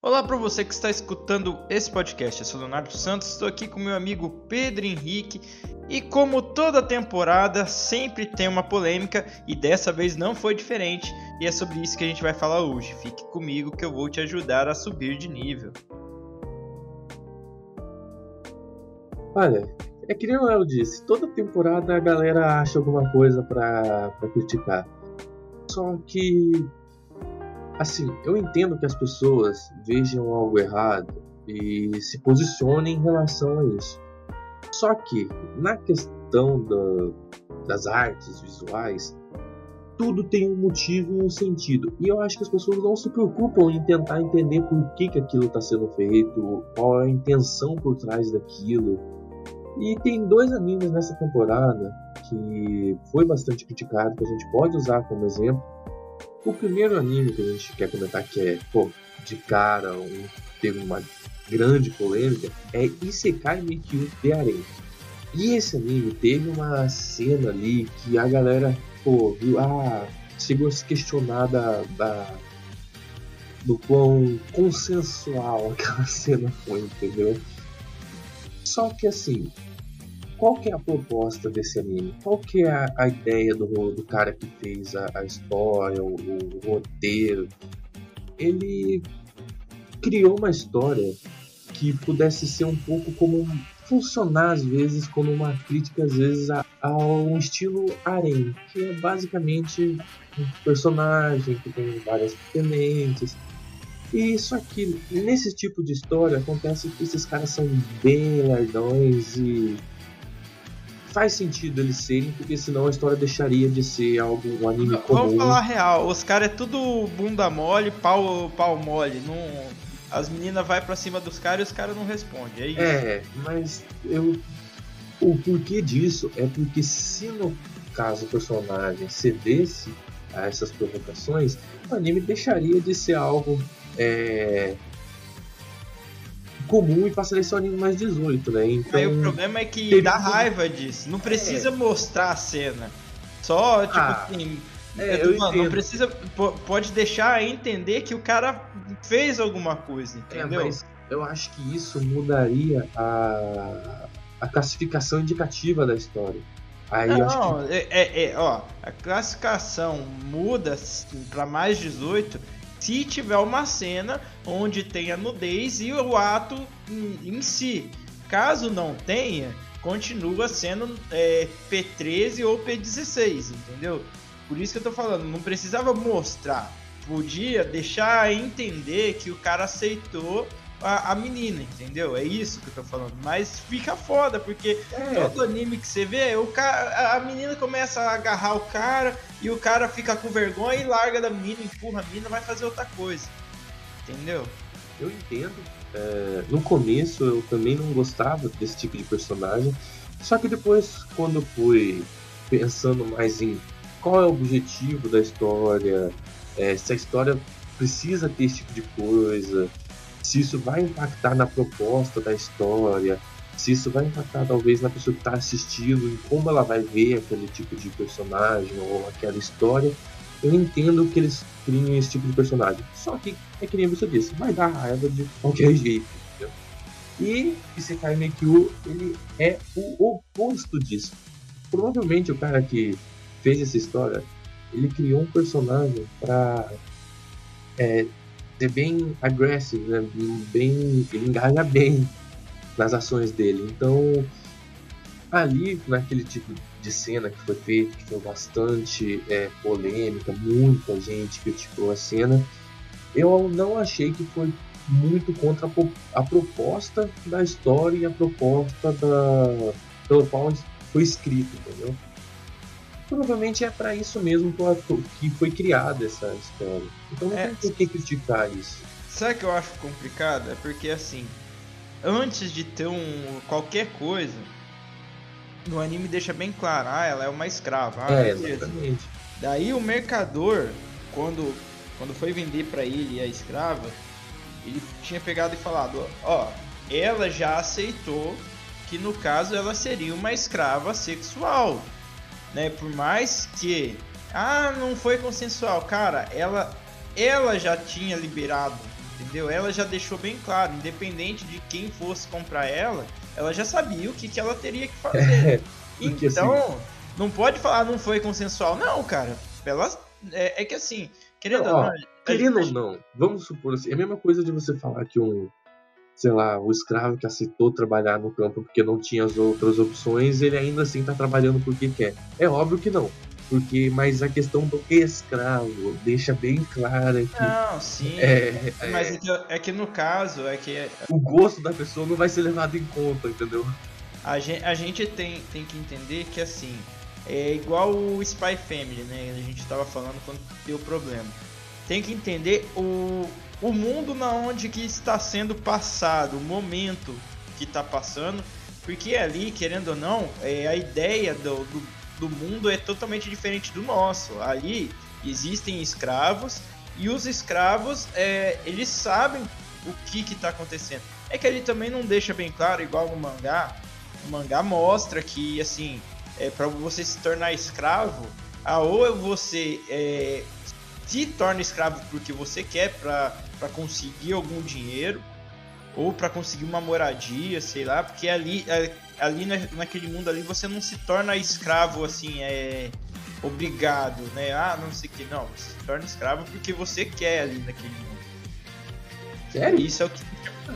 Olá para você que está escutando esse podcast. Eu sou Leonardo Santos, estou aqui com meu amigo Pedro Henrique e como toda temporada sempre tem uma polêmica e dessa vez não foi diferente e é sobre isso que a gente vai falar hoje. Fique comigo que eu vou te ajudar a subir de nível. Olha, é que nem o Léo disse, toda temporada a galera acha alguma coisa para criticar. Só que Assim, eu entendo que as pessoas vejam algo errado e se posicionem em relação a isso. Só que, na questão da, das artes visuais, tudo tem um motivo e um sentido. E eu acho que as pessoas não se preocupam em tentar entender por que, que aquilo está sendo feito, qual é a intenção por trás daquilo. E tem dois animes nessa temporada que foi bastante criticado, que a gente pode usar como exemplo, o primeiro anime que a gente quer comentar, que é, pô, de cara, um, teve uma grande polêmica, é Isekai Mikyu de Arena. E esse anime teve uma cena ali que a galera, pô, viu, ah, chegou a se questionar da, da do quão consensual aquela cena foi, entendeu? Só que assim, qual que é a proposta desse anime? Qual que é a, a ideia do, do cara que fez a, a história, o, o, roteiro? Ele criou uma história que pudesse ser um pouco como funcionar às vezes como uma crítica às vezes a, a um estilo harem, que é basicamente um personagem que tem várias tenentes. E só que nesse tipo de história acontece que esses caras são bem lardões e faz sentido eles serem, porque senão a história deixaria de ser algo, um anime comum. Vamos falar real, os caras é tudo bunda mole, pau, pau mole. Não, as meninas vai para cima dos caras e os caras não respondem. É, isso. é, mas eu. O porquê disso é porque se no caso o personagem cedesse a essas provocações, o anime deixaria de ser algo é, comum e passaria a ser um anime mais 18, né? Então, Aí o problema é que dá raiva disso. Não precisa é. mostrar a cena. Só, tipo ah, assim. É, eu mano, não precisa. Pode deixar entender que o cara fez alguma coisa, é, entendeu? É, mas eu acho que isso mudaria a, a classificação indicativa da história. Aí não, não que... é, é, é, ó, a classificação muda para mais 18 se tiver uma cena onde tenha nudez e o ato em, em si. Caso não tenha, continua sendo é, P13 ou P16, entendeu? Por isso que eu tô falando, não precisava mostrar. Podia deixar entender que o cara aceitou a, a, menina, entendeu? É isso que eu tô falando. Mas fica foda, porque é. todo anime que você vê, o cara, a menina começa a agarrar o cara e o cara fica com vergonha e larga da menina, empurra a menina vai fazer outra coisa. Entendeu? Eu entendo. É, no começo eu também não gostava desse tipo de personagem. Só que depois, quando fui pensando mais em qual é o objetivo da história, é, se a história precisa ter esse tipo de coisa, se isso vai impactar na proposta da história, se isso vai impactar talvez na pessoa que está assistindo, em como ela vai ver aquele tipo de personagem ou aquela história, eu entendo que eles criem esse tipo de personagem. Só que, é que nem você disse, vai dar raiva de qualquer jeito. Entendeu? E Isekai Mekyu, ele é o oposto disso. Provavelmente o cara que fez essa história, ele criou um personagem para é, ser bem agressivo, né? bem, ele engaja bem nas ações dele. Então, ali, naquele tipo de cena que foi feito, que foi bastante é, polêmica, muita gente criticou a cena, eu não achei que foi muito contra a, proposta da história e a proposta da, pelo qual foi escrito, entendeu? Provavelmente é para isso mesmo que foi criada essa história. Então não é, tem por que criticar isso. Sabe o que eu acho complicado? É porque assim, antes de ter um qualquer coisa, o anime deixa bem claro, ah, ela é uma escrava. Ah, é, exatamente. Daí o mercador, quando, quando foi vender para ele a escrava, ele tinha pegado e falado, ó, ela já aceitou que no caso ela seria uma escrava sexual né? Por mais que ah, não foi consensual, cara, ela ela já tinha liberado entendeu? Ela já deixou bem claro, independente de quem fosse comprar ela, ela já sabia o que, que ela teria que fazer. É, então, assim... não pode falar não foi consensual. Não, cara. Ela, é, é que assim, querendo ou não. Querendo ou não, vamos supor assim, é a mesma coisa de você falar que um, sei lá, o escravo que aceitou trabalhar no campo porque não tinha as outras opções, ele ainda assim está trabalhando porque quer. É óbvio que não. Porque, mas a questão do escravo deixa bem clara que. Não, sim. É, é, mas é, que, é que no caso, é que. O gosto da pessoa não vai ser levado em conta, entendeu? A gente, a gente tem, tem que entender que assim. É igual o Spy Family, né? A gente estava falando quando deu problema. Tem que entender o, o mundo na onde que está sendo passado, o momento que está passando, porque ali, querendo ou não, é, a ideia do, do, do mundo é totalmente diferente do nosso. Ali existem escravos e os escravos, é, eles sabem o que está acontecendo. É que ele também não deixa bem claro, igual no mangá. O mangá mostra que, assim, é, para você se tornar escravo, a ou você é, se torna escravo porque você quer para conseguir algum dinheiro ou para conseguir uma moradia, sei lá, porque ali, é, ali naquele mundo ali você não se torna escravo assim, é obrigado, né? Ah, não sei o que, não, você se torna escravo porque você quer ali naquele mundo. Sério? Isso é o que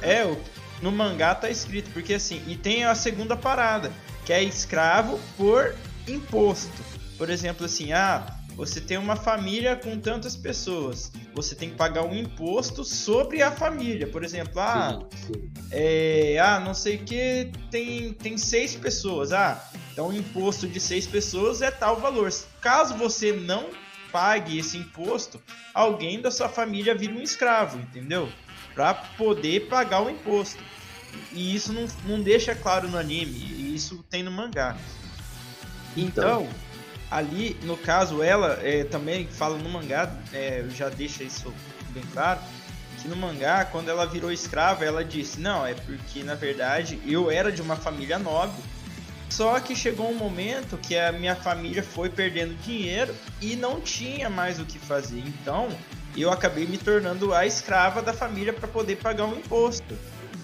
é, no mangá tá escrito, porque assim, e tem a segunda parada, que é escravo por imposto. Por exemplo, assim, ah, você tem uma família com tantas pessoas, você tem que pagar um imposto sobre a família. Por exemplo, ah, sim, sim. É, ah não sei o que, tem, tem seis pessoas. Ah, então o imposto de seis pessoas é tal valor. Caso você não pague esse imposto, alguém da sua família vira um escravo, entendeu? Para poder pagar o imposto. E isso não, não deixa claro no anime, e isso tem no mangá. Então, então ali, no caso, ela é, também fala no mangá, é, já deixa isso bem claro, que no mangá, quando ela virou escrava, ela disse: Não, é porque na verdade eu era de uma família nobre, só que chegou um momento que a minha família foi perdendo dinheiro e não tinha mais o que fazer. Então eu acabei me tornando a escrava da família para poder pagar o um imposto.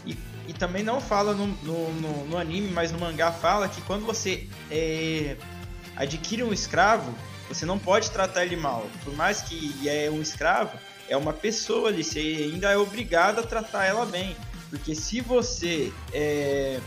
E, e também não fala no, no, no, no, anime, mas no mangá fala que quando você é, adquire um escravo, você não pode tratar ele mal. Por mais que é um escravo, é uma pessoa ali, você ainda é obrigado a tratar ela bem. Porque se você, é,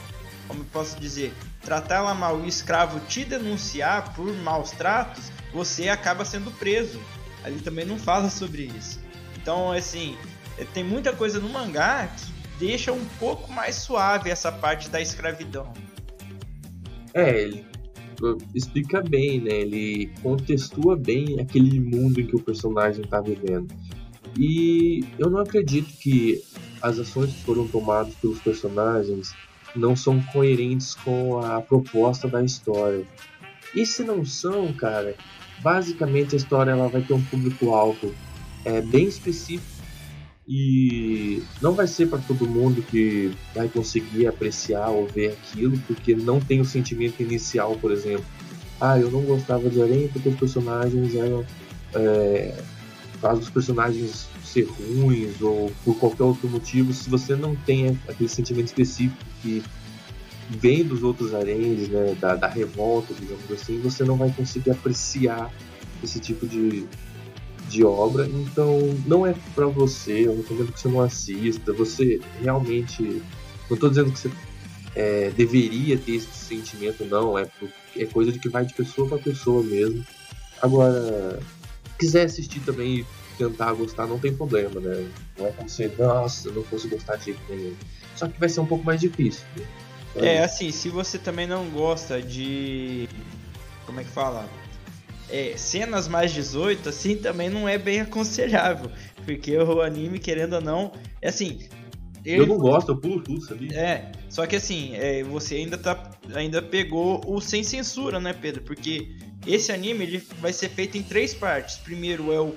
como eu posso dizer, tratar ela mal e o escravo te denunciar por maus tratos, você acaba sendo preso. Ali também não fala sobre isso. Então, assim, é, tem muita coisa no mangá que deixa um pouco mais suave essa parte da escravidão. É, ele explica bem, né? Ele contextua bem aquele mundo em que o personagem está vivendo. E eu não acredito que as ações que foram tomadas pelos personagens não são coerentes com a proposta da história. E se não são, cara, basicamente a história ela vai ter um público-alvo é, bem específico e não vai ser para todo mundo que vai conseguir apreciar ou ver aquilo, porque não tem o sentimento inicial, por exemplo. Ah, eu não gostava de Aranha porque os personagens eram. É, caso personagens ser ruins ou por qualquer outro motivo, se você não tem aquele sentimento específico que vem dos outros aranhas, né, da, da revolta, digamos assim, você não vai conseguir apreciar esse tipo de, de obra, então não é para você, eu não tô dizendo que você não assista, você realmente. Não tô dizendo que você é, deveria ter esse sentimento, não, é, é coisa de que vai de pessoa para pessoa mesmo. Agora, quiser assistir também e tentar gostar, não tem problema, né? Não é como se, nossa, não fosse gostar de jeito nenhum. Só que vai ser um pouco mais difícil. Né? É, assim, se você também não gosta de. Como é que fala? É, cenas mais 18, assim, também não é bem aconselhável. Porque o anime, querendo ou não, é assim. Ele... Eu não gosto, eu pulo tudo, sabia? É, só que assim, é, você ainda, tá, ainda pegou o sem censura, né, Pedro? Porque esse anime ele vai ser feito em três partes. Primeiro é o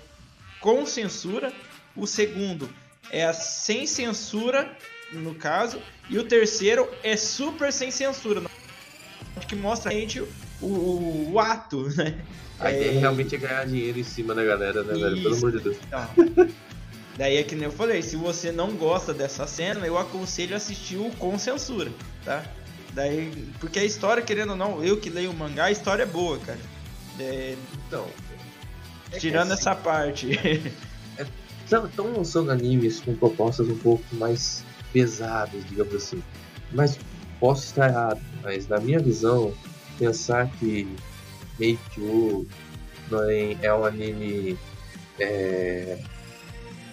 com censura, o segundo é a sem censura, no caso, e o terceiro é super sem censura, que mostra a gente o, o, o ato, né? A ideia é... realmente é ganhar dinheiro em cima da galera, né, Isso. velho? Pelo amor de Deus. Então, Daí é que nem eu falei, se você não gosta dessa cena, eu aconselho assistir o com censura, tá? Daí, porque a história, querendo ou não, eu que leio o mangá, a história é boa, cara. É, Então. é tirando assim, essa parte. Estão lançando animes com propostas um pouco mais pesadas, digamos assim. Mas posso estar errado, mas na minha visão, pensar que não é, é um anime é,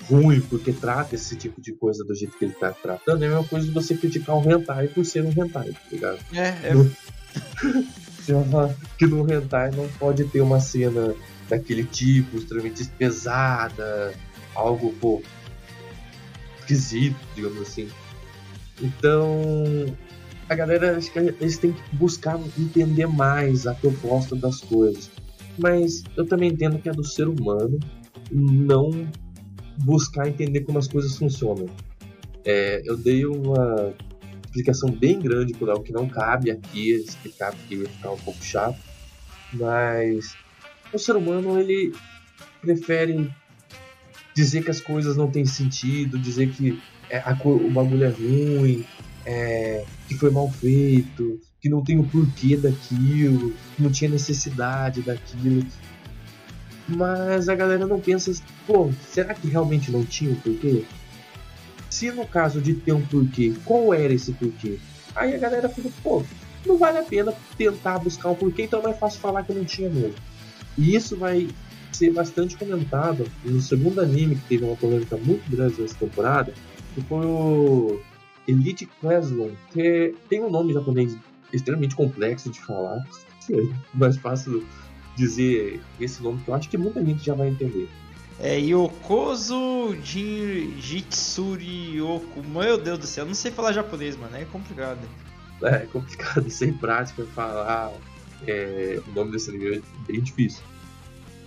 ruim porque trata esse tipo de coisa do jeito que ele tá tratando, é a mesma coisa de você criticar um hentai por ser um hentai, tá ligado? é, é, que no hentai não pode ter uma cena daquele tipo, extremamente pesada, algo, pô, esquisito, digamos assim. Então, a galera, acho que eles têm que buscar entender mais a proposta das coisas. Mas eu também entendo que é do ser humano não buscar entender como as coisas funcionam. É, eu dei uma explicação bem grande por algo que não cabe aqui explicar porque ia ficar um pouco chato, mas o ser humano ele prefere dizer que as coisas não têm sentido, dizer que é, a o bagulho é ruim, é, que foi mal feito, que não tem o porquê daquilo, que não tinha necessidade daquilo. Mas a galera não pensa, pô, será que realmente não tinha um porquê? Se no caso de ter um porquê, qual era esse porquê? Aí a galera fica, pô, não vale a pena tentar buscar um porquê, então é mais fácil falar que não tinha mesmo. E isso vai ser bastante comentado no segundo anime que teve uma polêmica muito grande nessa temporada, que foi o Elite Classroom, que é- tem um nome japonês extremamente complexo de falar, é mais fácil dizer esse nome que eu acho que muita gente já vai entender. é Yokozo Jitsuri Oku. Meu Deus do céu, eu não sei falar japonês, mano, é complicado. É complicado, sem prática, falar é, o nome desse anime é bem difícil.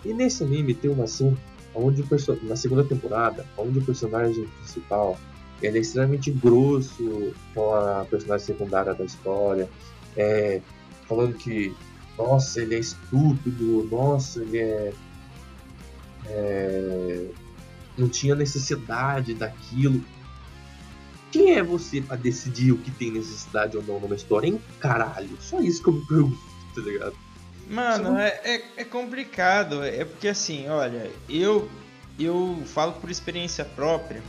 E nesse anime tem uma cena onde o na segunda temporada, onde o personagem principal ele é extremamente grosso com a personagem secundária da história, é, falando que nossa, ele é estúpido, nossa, ele é, é, não tinha necessidade daquilo. Quem é você pra decidir o que tem necessidade ou não numa história, hein? Caralho, só isso que eu me pergunto, tá ligado? Mano, é, é, é complicado. É porque assim, olha, eu eu falo por experiência própria.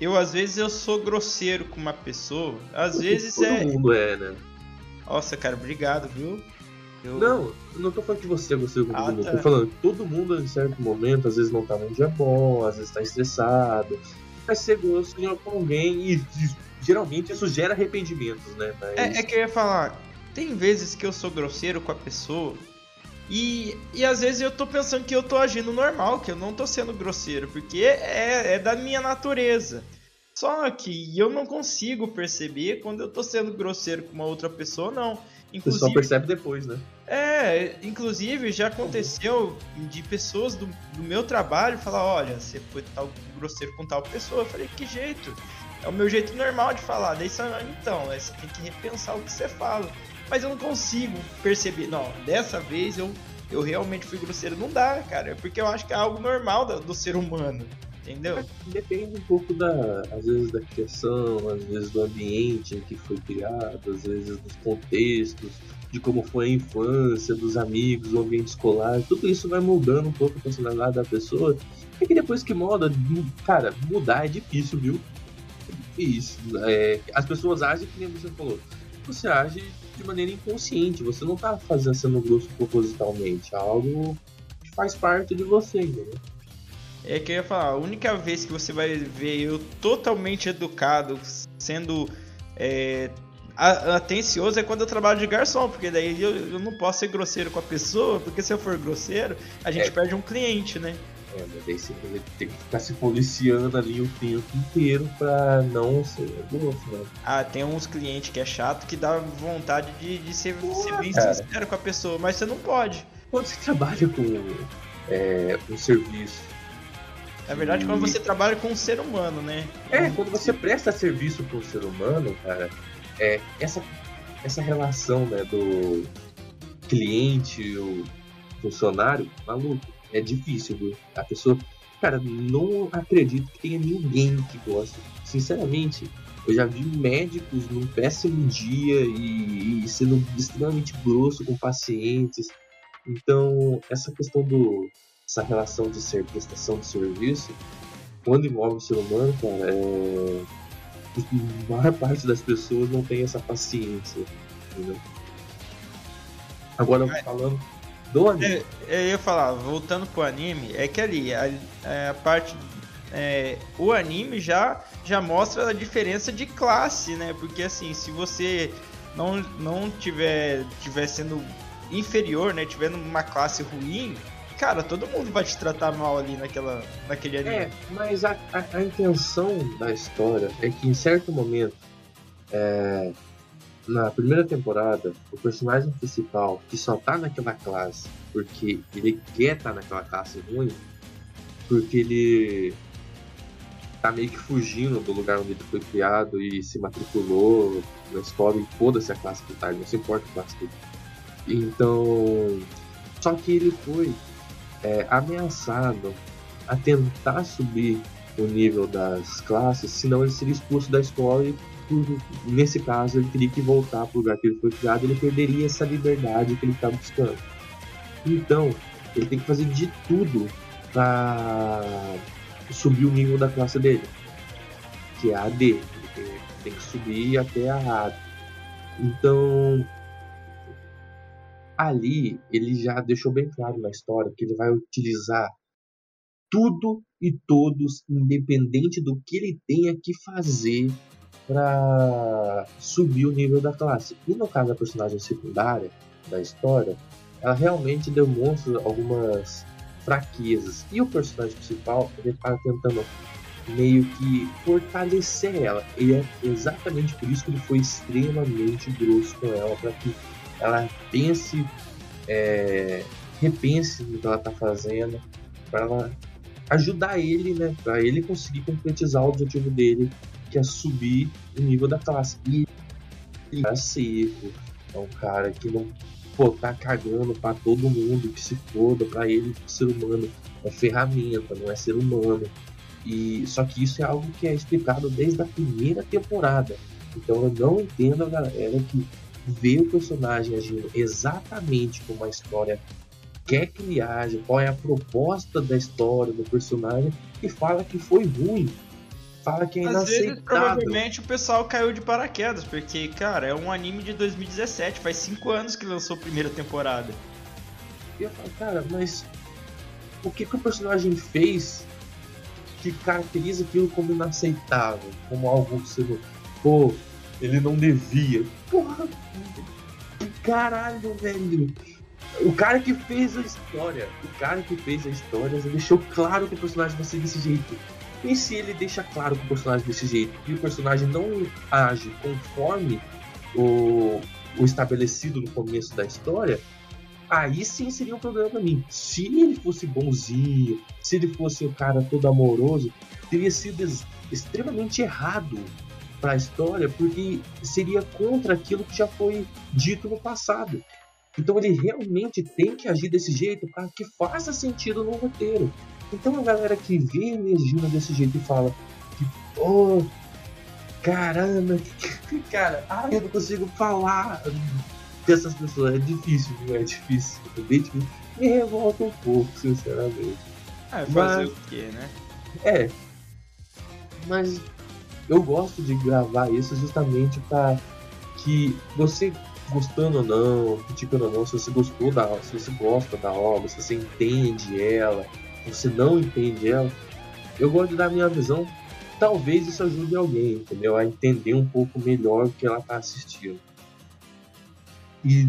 Eu às vezes eu sou grosseiro com uma pessoa. Às vezes Todo é. mundo é, né? Nossa, cara, obrigado, viu? Eu... Não, não tô falando que você é você com Ah, todo mundo. tá. Tô falando que todo mundo em certo momento, às vezes não tá num dia bom, às vezes tá estressado. Vai ser grosso com alguém e, e geralmente isso gera arrependimentos, né? Mas É, é que eu ia falar, tem vezes que eu sou grosseiro com a pessoa e, e às vezes eu tô pensando que eu tô agindo normal, que eu não tô sendo grosseiro, porque é, é da minha natureza. Só que eu não consigo perceber quando eu tô sendo grosseiro com uma outra pessoa, não. você só Inclusive, percebe depois, né? é, inclusive já aconteceu de pessoas do, do meu trabalho falar, olha, você foi tal grosseiro com tal pessoa. Eu falei, que jeito? É o meu jeito normal de falar. Daí você, então, é, você tem que repensar o que você fala. Mas eu não consigo perceber. Não, dessa vez eu, eu realmente fui grosseiro. Não dá, cara. Porque eu acho que é algo normal do, do ser humano. Entendeu? Depende um pouco da, às vezes da criação, às vezes do ambiente em que foi criado, às vezes dos contextos, de como foi a infância, dos amigos, o ambiente escolar, tudo isso vai mudando um pouco a personalidade da pessoa. É que depois que muda, mu- cara, mudar é difícil, viu? É difícil. É, as pessoas agem que nem você falou. Você age de maneira inconsciente, você não tá fazendo sendo grosso propositalmente, é algo que faz parte de você, entendeu? É que eu ia falar, a única vez que você vai ver eu totalmente educado, sendo é, atencioso é quando eu trabalho de garçom, porque daí eu, eu não posso ser grosseiro com a pessoa, porque se eu for grosseiro, a gente É. perde um cliente, né? É, mas daí você tem que ficar se policiando ali o tempo inteiro pra não ser grosso, né? Ah, tem uns clientes que é chato que dá vontade de, de ser, ser bem cara. sincero com a pessoa, mas você não pode. Quando você trabalha com é, um serviço. Na verdade, quando você trabalha com um ser humano, né? É, quando você presta serviço para um ser humano, cara, é, essa, essa relação né, do cliente, o funcionário, maluco, é difícil, viu? A pessoa Cara, não acredito que tenha ninguém que goste. Sinceramente, eu já vi médicos num péssimo dia e, e sendo extremamente grosso com pacientes. Então, essa questão do essa relação de ser prestação de serviço, quando envolve o ser humano, cara, é... a maior parte das pessoas não tem essa paciência. Entendeu? Agora falando do anime. Eu, eu ia falar, voltando pro anime, é que ali a, a parte. É, o anime já, já mostra a diferença de classe, né? Porque assim, se você não, não tiver, tiver sendo inferior, né? Tiver numa classe ruim, cara, todo mundo vai te tratar mal ali naquela, naquele anime. É, mas a, a, a intenção da história é que em certo momento é, na primeira temporada, o personagem principal, que só tá naquela classe porque ele quer estar tá naquela classe ruim, porque ele tá meio que fugindo do lugar onde ele foi criado e se matriculou na escola e foda-se a classe que tá, não se importa a classe dele. Então. Só que ele foi é, ameaçado a tentar subir o nível das classes, senão ele seria expulso da escola e nesse caso, ele teria que voltar para o lugar que ele foi criado, ele perderia essa liberdade que ele está buscando. Então, ele tem que fazer de tudo para subir o nível da classe dele, que é a D. Ele tem que subir até a A. Então, ali ele já deixou bem claro na história que ele vai utilizar tudo e todos, independente do que ele tenha que fazer para subir o nível da classe. E no caso da personagem secundária da história, ela realmente demonstra algumas fraquezas. E o personagem principal, ele está tentando meio que fortalecer ela. E é exatamente por isso que ele foi extremamente grosso com ela, para que ela pense, é, repense no que ela está fazendo, para ela ajudar ele, né, para ele conseguir concretizar o objetivo dele que é subir o nível da classe. E ele é seco, é um cara que não pô, tá cagando pra todo mundo, que se foda, pra ele, ser humano é ferramenta, não é ser humano. E só que isso é algo que é explicado desde a primeira temporada. Então eu não entendo a galera que vê o personagem agindo exatamente como a história quer que ele age, qual é a proposta da história do personagem e fala que foi ruim fala que é Às vezes, provavelmente o pessoal caiu de paraquedas, porque, cara, é um anime de 2017, faz 5 anos que lançou a primeira temporada. E eu falo, cara, mas o que, que o personagem fez que caracteriza aquilo como inaceitável, como algo que você não. Pô, ele não devia. Porra, caralho, velho. O cara que fez a história, o cara que fez a história já deixou claro que o personagem vai ser desse jeito. E se ele deixa claro que o personagem desse jeito e o personagem não age conforme o, o estabelecido no começo da história, aí sim seria um problema para mim. Se ele fosse bonzinho, se ele fosse o cara todo amoroso, teria sido extremamente errado para a história, porque seria contra aquilo que já foi dito no passado. Então ele realmente tem que agir desse jeito para que faça sentido no roteiro. Então a galera que vê Energina desse jeito e fala que, oh, caramba, cara, ai, eu não consigo falar dessas pessoas. É difícil, viu? É difícil. É bem difícil. Me revolta um pouco, sinceramente. É, fazer mas, o quê, né? É. Mas eu gosto de gravar isso justamente para que você gostando ou não, criticando ou não, se você gostou da se você gosta da obra, se você entende ela, você não entende ela, eu gosto de dar minha visão. Talvez isso ajude alguém, entendeu? A entender um pouco melhor o que ela está assistindo. E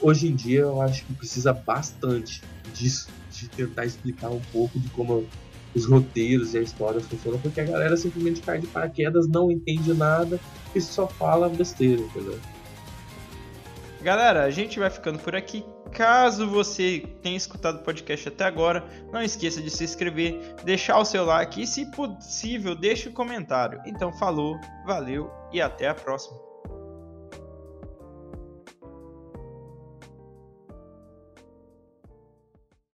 hoje em dia eu acho que precisa bastante disso, de tentar explicar um pouco de como os roteiros e a história funcionam, porque a galera simplesmente cai de paraquedas, não entende nada e só fala besteira, entendeu? Galera, a gente vai ficando por aqui. Caso você tenha escutado o podcast até agora, não esqueça de se inscrever, deixar o seu like e, se possível, deixe um comentário. Então, falou, valeu e até a próxima.